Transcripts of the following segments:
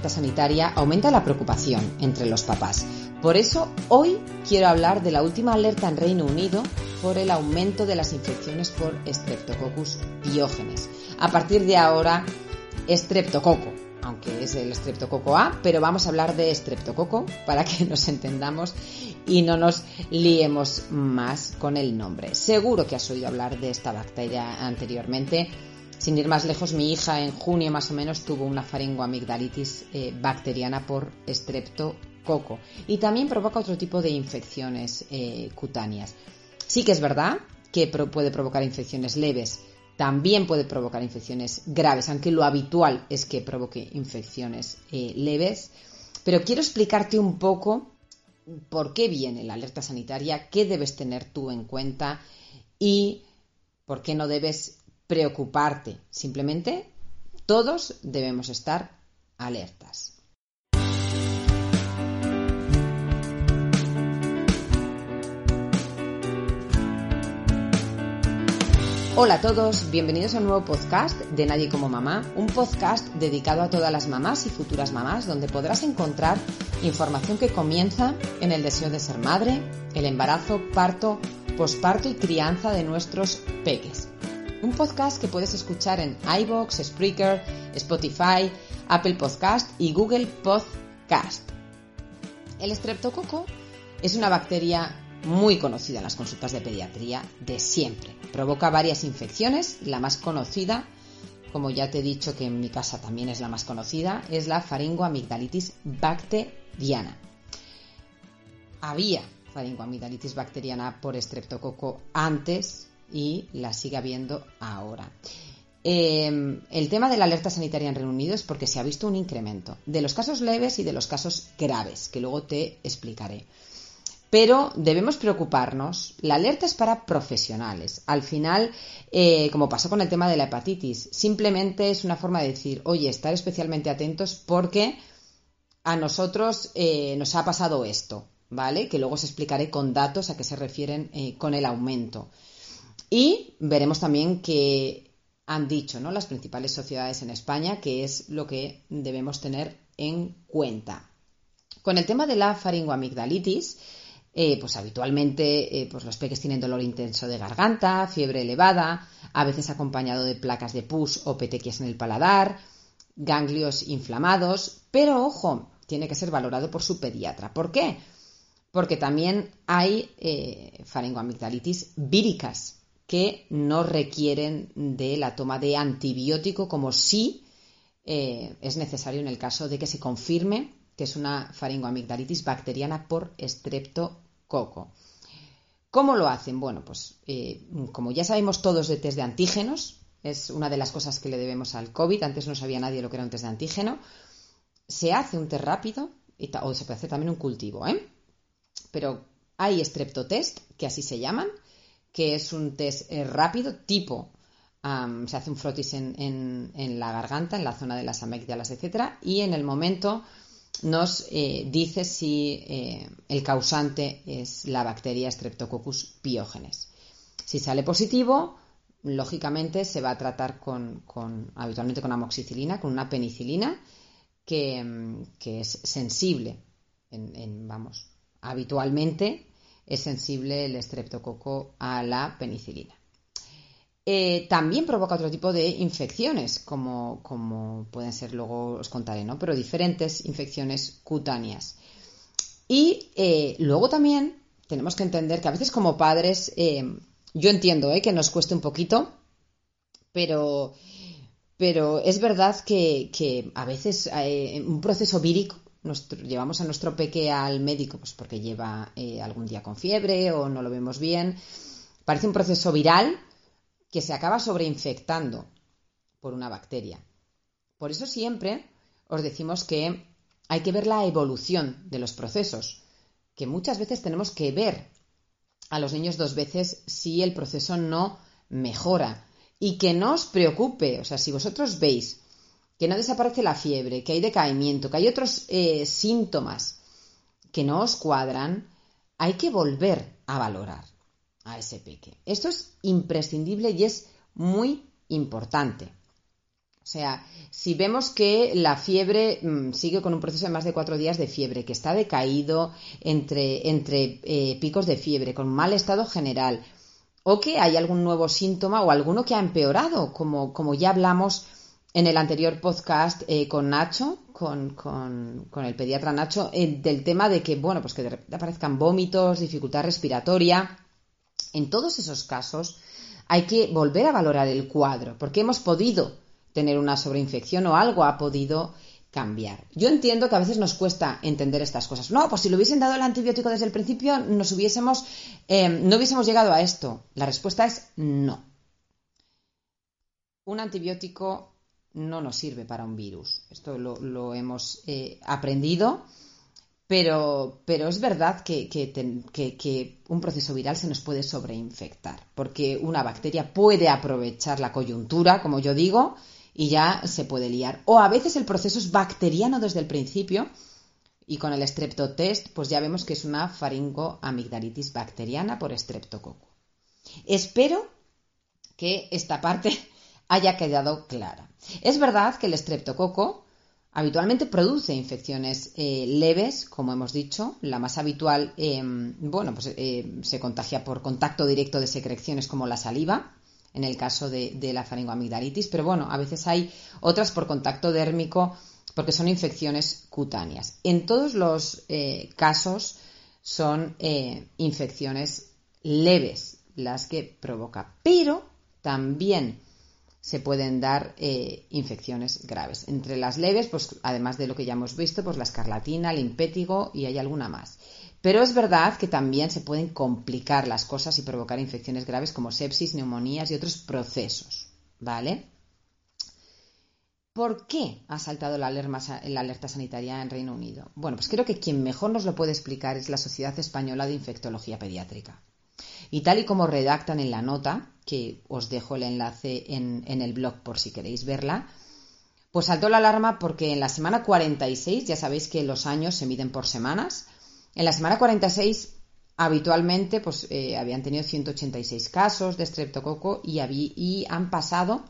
alerta sanitaria aumenta la preocupación entre los papás. Por eso hoy quiero hablar de la última alerta en Reino Unido por el aumento de las infecciones por Streptococcus pyogenes. A partir de ahora, Streptococo, aunque es el Streptococo A, pero vamos a hablar de Streptococo para que nos entendamos y no nos liemos más con el nombre. Seguro que has oído hablar de esta bacteria anteriormente sin ir más lejos, mi hija en junio más o menos tuvo una faringoamigdalitis eh, bacteriana por estreptococo y también provoca otro tipo de infecciones eh, cutáneas. Sí que es verdad que puede provocar infecciones leves, también puede provocar infecciones graves, aunque lo habitual es que provoque infecciones eh, leves. Pero quiero explicarte un poco por qué viene la alerta sanitaria, qué debes tener tú en cuenta y por qué no debes preocuparte. Simplemente todos debemos estar alertas. Hola a todos, bienvenidos a un nuevo podcast de Nadie como Mamá, un podcast dedicado a todas las mamás y futuras mamás donde podrás encontrar información que comienza en el deseo de ser madre, el embarazo, parto, posparto y crianza de nuestros peques un podcast que puedes escuchar en iBox, Spreaker, Spotify, Apple Podcast y Google Podcast. El estreptococo es una bacteria muy conocida en las consultas de pediatría de siempre. Provoca varias infecciones, la más conocida, como ya te he dicho que en mi casa también es la más conocida, es la faringoamigdalitis bacteriana. Había faringoamigdalitis bacteriana por estreptococo antes y la sigue habiendo ahora. Em, el tema de la alerta sanitaria en Reino Unido es porque se ha visto un incremento de los casos leves y de los casos graves, que luego te explicaré. Pero debemos preocuparnos. La alerta es para profesionales. Al final, eh, como pasó con el tema de la hepatitis, simplemente es una forma de decir, oye, estar especialmente atentos porque a nosotros eh, nos ha pasado esto, ¿vale? Que luego os explicaré con datos a qué se refieren eh, con el aumento. Y veremos también que han dicho ¿no? las principales sociedades en España, que es lo que debemos tener en cuenta. Con el tema de la faringoamigdalitis, eh, pues habitualmente eh, pues los peques tienen dolor intenso de garganta, fiebre elevada, a veces acompañado de placas de pus o petequias en el paladar, ganglios inflamados, pero ojo, tiene que ser valorado por su pediatra. ¿Por qué? Porque también hay eh, faringoamigdalitis víricas, que no requieren de la toma de antibiótico como sí eh, es necesario en el caso de que se confirme que es una faringoamigdalitis bacteriana por estreptococo. ¿Cómo lo hacen? Bueno, pues eh, como ya sabemos todos de test de antígenos, es una de las cosas que le debemos al COVID, antes no sabía nadie lo que era un test de antígeno, se hace un test rápido o se puede hacer también un cultivo, ¿eh? Pero hay streptotest, que así se llaman, que es un test eh, rápido, tipo, se hace un frotis en, la garganta, en la zona de las amígdalas, etcétera, y en el momento nos eh, dice si eh, el causante es la bacteria Streptococcus pyogenes. Si sale positivo, lógicamente se va a tratar con, habitualmente con amoxicilina, con una penicilina que, es sensible, vamos, habitualmente es sensible el estreptococo a la penicilina. Eh, también provoca otro tipo de infecciones, como, como, pueden ser, luego os contaré, ¿no? Pero diferentes infecciones cutáneas. Y eh, luego también tenemos que entender que a veces como padres, eh, yo entiendo que nos cueste un poquito, pero, pero es verdad que, que a veces un proceso vírico llevamos a nuestro peque al médico pues porque lleva eh, algún día con fiebre o no lo vemos bien. Parece un proceso viral que se acaba sobreinfectando por una bacteria. Por eso siempre os decimos que hay que ver la evolución de los procesos, que muchas veces tenemos que ver a los niños dos veces si el proceso no mejora y que no os preocupe, o sea, si vosotros veis que no desaparece la fiebre, que hay decaimiento, que hay otros eh, síntomas que no os cuadran, hay que volver a valorar a ese peque. Esto es imprescindible y es muy importante. O sea, si vemos que la fiebre mm, sigue con un proceso de más de cuatro días de fiebre, que está decaído entre, eh, picos de fiebre, con mal estado general, o que hay algún nuevo síntoma o alguno que ha empeorado, como ya hablamos en el anterior podcast eh, con Nacho, con, con, el pediatra Nacho, eh, del tema de que, bueno, pues que de repente aparezcan vómitos, dificultad respiratoria. En todos esos casos hay que volver a valorar el cuadro, porque hemos podido tener una sobreinfección o algo ha podido cambiar. Yo entiendo que a veces nos cuesta entender estas cosas. No, pues si le hubiesen dado el antibiótico desde el principio, nos hubiésemos, eh, no hubiésemos llegado a esto. La respuesta es no. Un antibiótico no nos sirve para un virus. Esto lo, hemos eh, aprendido, pero, pero, es verdad que, que, un proceso viral se nos puede sobreinfectar, porque una bacteria puede aprovechar la coyuntura, como yo digo, y ya se puede liar. O a veces el proceso es bacteriano desde el principio y con el streptotest pues ya vemos que es una faringoamigdalitis bacteriana por streptococo. Espero que esta parte haya quedado clara. Es verdad que el streptococo habitualmente produce infecciones eh, leves, como hemos dicho. La más habitual, em, bueno, pues eh, se contagia por contacto directo de secreciones como la saliva, en el caso de, la faringoamigdalitis, pero bueno, a veces hay otras por contacto dérmico porque son infecciones cutáneas. En todos los eh, casos son infecciones leves las que provoca, pero también se pueden dar eh, infecciones graves. Entre las leves, pues además de lo que ya hemos visto, pues la escarlatina, el impétigo y hay alguna más. Pero es verdad que también se pueden complicar las cosas y provocar infecciones graves como sepsis, neumonías y otros procesos. ¿Vale? ¿Por qué ha saltado la alerta, la alerta sanitaria en Reino Unido? Bueno, pues creo que quien mejor nos lo puede explicar es la Sociedad Española de Infectología Pediátrica. Y tal y como redactan en la nota, que os dejo el enlace en, el blog por si queréis verla, pues saltó la alarma porque en la semana 46, ya sabéis que los años se miden por semanas, en la semana 46 habitualmente pues, eh, habían tenido 186 casos de streptococo y, y han pasado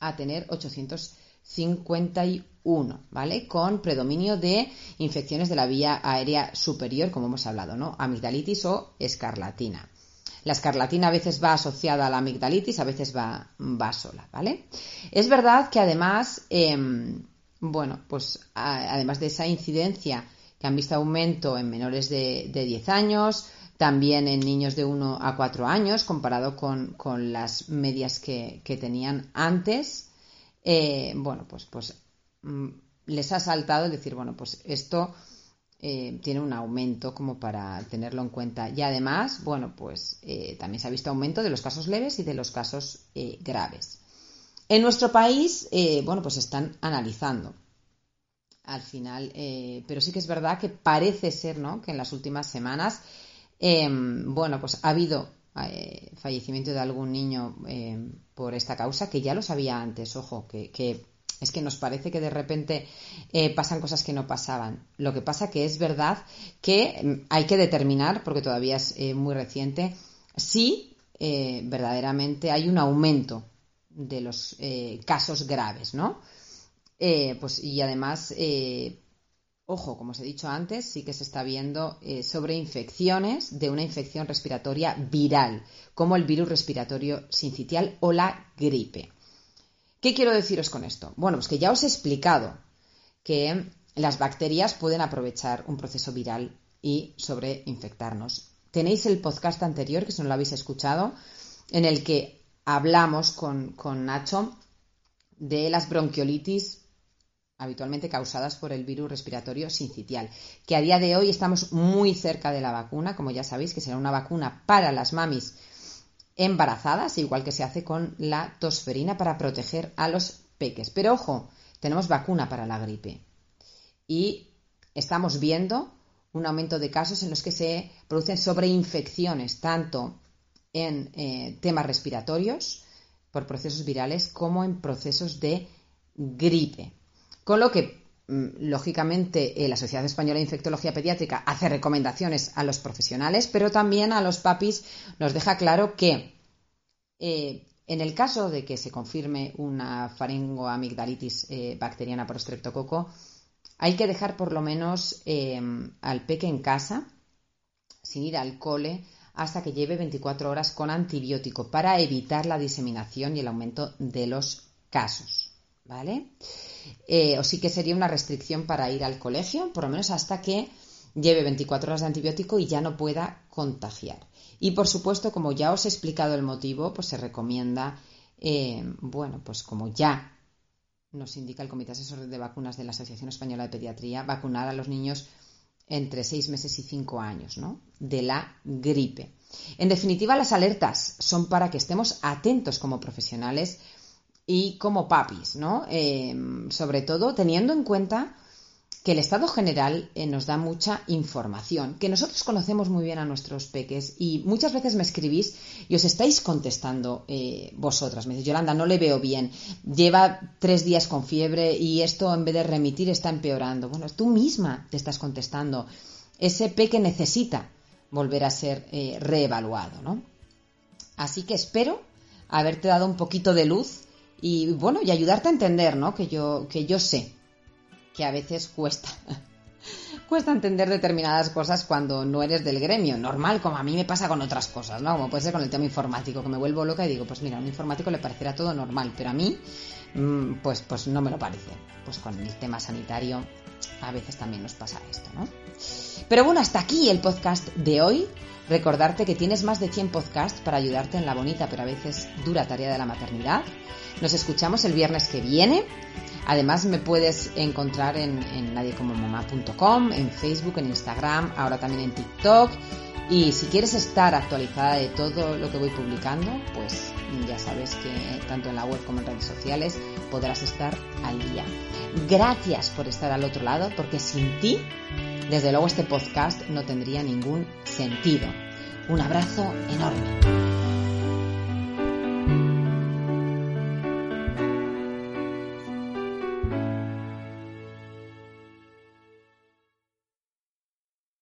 a tener 851 1, ¿vale? Con predominio de infecciones de la vía aérea superior, como hemos hablado, ¿no? Amigdalitis o escarlatina. La escarlatina a veces va asociada a la amigdalitis, a veces va, sola, ¿vale? Es verdad que además, em, bueno, pues además de esa incidencia que han visto aumento en menores de, 10 años, también en niños de 1 a 4 años, comparado con, las medias que, tenían antes, eh, bueno, pues, pues Mm, les ha saltado decir, bueno, pues esto eh, tiene un aumento como para tenerlo en cuenta. Y además, bueno, pues eh, también se ha visto aumento de los casos leves y de los casos graves. En nuestro país, bueno, pues están analizando al final, pero sí que es verdad que parece ser, ¿no? Que en las últimas semanas, em, bueno, pues ha habido fallecimiento de algún niño em, por esta causa, que ya lo sabía antes, ojo, que, es que nos parece que de repente eh, pasan cosas que no pasaban. Lo que pasa que es verdad que mm, hay que determinar, porque todavía es eh, muy reciente, si eh, verdaderamente hay un aumento de los casos graves, ¿no? pues, y además, ojo, como os he dicho antes, sí que se está viendo sobre infecciones de una infección respiratoria viral, como el virus respiratorio sincitial o la gripe. ¿Qué quiero deciros con esto? Bueno, pues que ya os he explicado que las bacterias pueden aprovechar un proceso viral y sobreinfectarnos. Tenéis el podcast anterior, que si no lo habéis escuchado, en el que hablamos con, con Nacho de las bronquiolitis habitualmente causadas por el virus respiratorio sincitial, que a día de hoy estamos muy cerca de la vacuna, como ya sabéis, que será una vacuna para las mamis embarazadas, igual que se hace con la tosferina para proteger a los peques. Pero ojo, tenemos vacuna para la gripe. Y estamos viendo un aumento de casos en los que se producen sobreinfecciones, tanto en eh, temas respiratorios, por procesos virales, como en procesos de gripe. Con lo que, mm, lógicamente, eh, la Sociedad Española de Infectología Pediátrica hace recomendaciones a los profesionales, pero también a los papis nos deja claro que eh, En el caso de que se confirme una faringoamigdalitis eh, bacteriana por estreptococo, hay que dejar por lo menos em, al peque en casa, sin ir al cole, hasta que lleve 24 horas con antibiótico para evitar la diseminación y el aumento de los casos. ¿Vale? Eh, o sí que sería una restricción para ir al colegio, por lo menos hasta que lleve 24 horas de antibiótico y ya no pueda contagiar. Y por supuesto, como ya os he explicado el motivo, pues se recomienda, eh, bueno, pues como ya nos indica el Comité Asesor de Vacunas de la Asociación Española de Pediatría, vacunar a los niños entre 6 meses y 5 años, ¿no? De la gripe. En definitiva, las alertas son para que estemos atentos como profesionales y como papis, ¿no? Eh, sobre todo teniendo en cuenta que el estado general eh, nos da mucha información, que nosotros conocemos muy bien a nuestros peques y muchas veces me escribís y os estáis contestando eh, vosotras. Me dice, Yolanda, no le veo bien, lleva tres días con fiebre y esto en vez de remitir está empeorando. Bueno, tú misma te estás contestando. Ese peque necesita volver a ser eh, reevaluado, ¿no? Así que espero haberte dado un poquito de luz y bueno, y ayudarte a entender, ¿no? Que yo, que yo sé que a veces cuesta. cuesta entender determinadas cosas cuando no eres del gremio. Normal, como a mí me pasa con otras cosas, ¿no? Como puede ser con el tema informático, que me vuelvo loca y digo, pues mira, a un informático le parecerá todo normal, pero a mí, mm, pues, pues no me lo parece. Pues con el tema sanitario a veces también nos pasa esto, ¿no? Pero bueno, hasta aquí el podcast de hoy. Recordarte que tienes más de 100 podcasts para ayudarte en la bonita pero a veces dura tarea de la maternidad. Nos escuchamos el viernes que viene. Además me puedes encontrar en, en nadiecomomamá.com, en Facebook, en Instagram, ahora también en TikTok. Y si quieres estar actualizada de todo lo que voy publicando, pues ya sabes que tanto en la web como en redes sociales podrás estar al día. Gracias por estar al otro lado, porque sin ti, desde luego este podcast no tendría ningún sentido. Un abrazo enorme.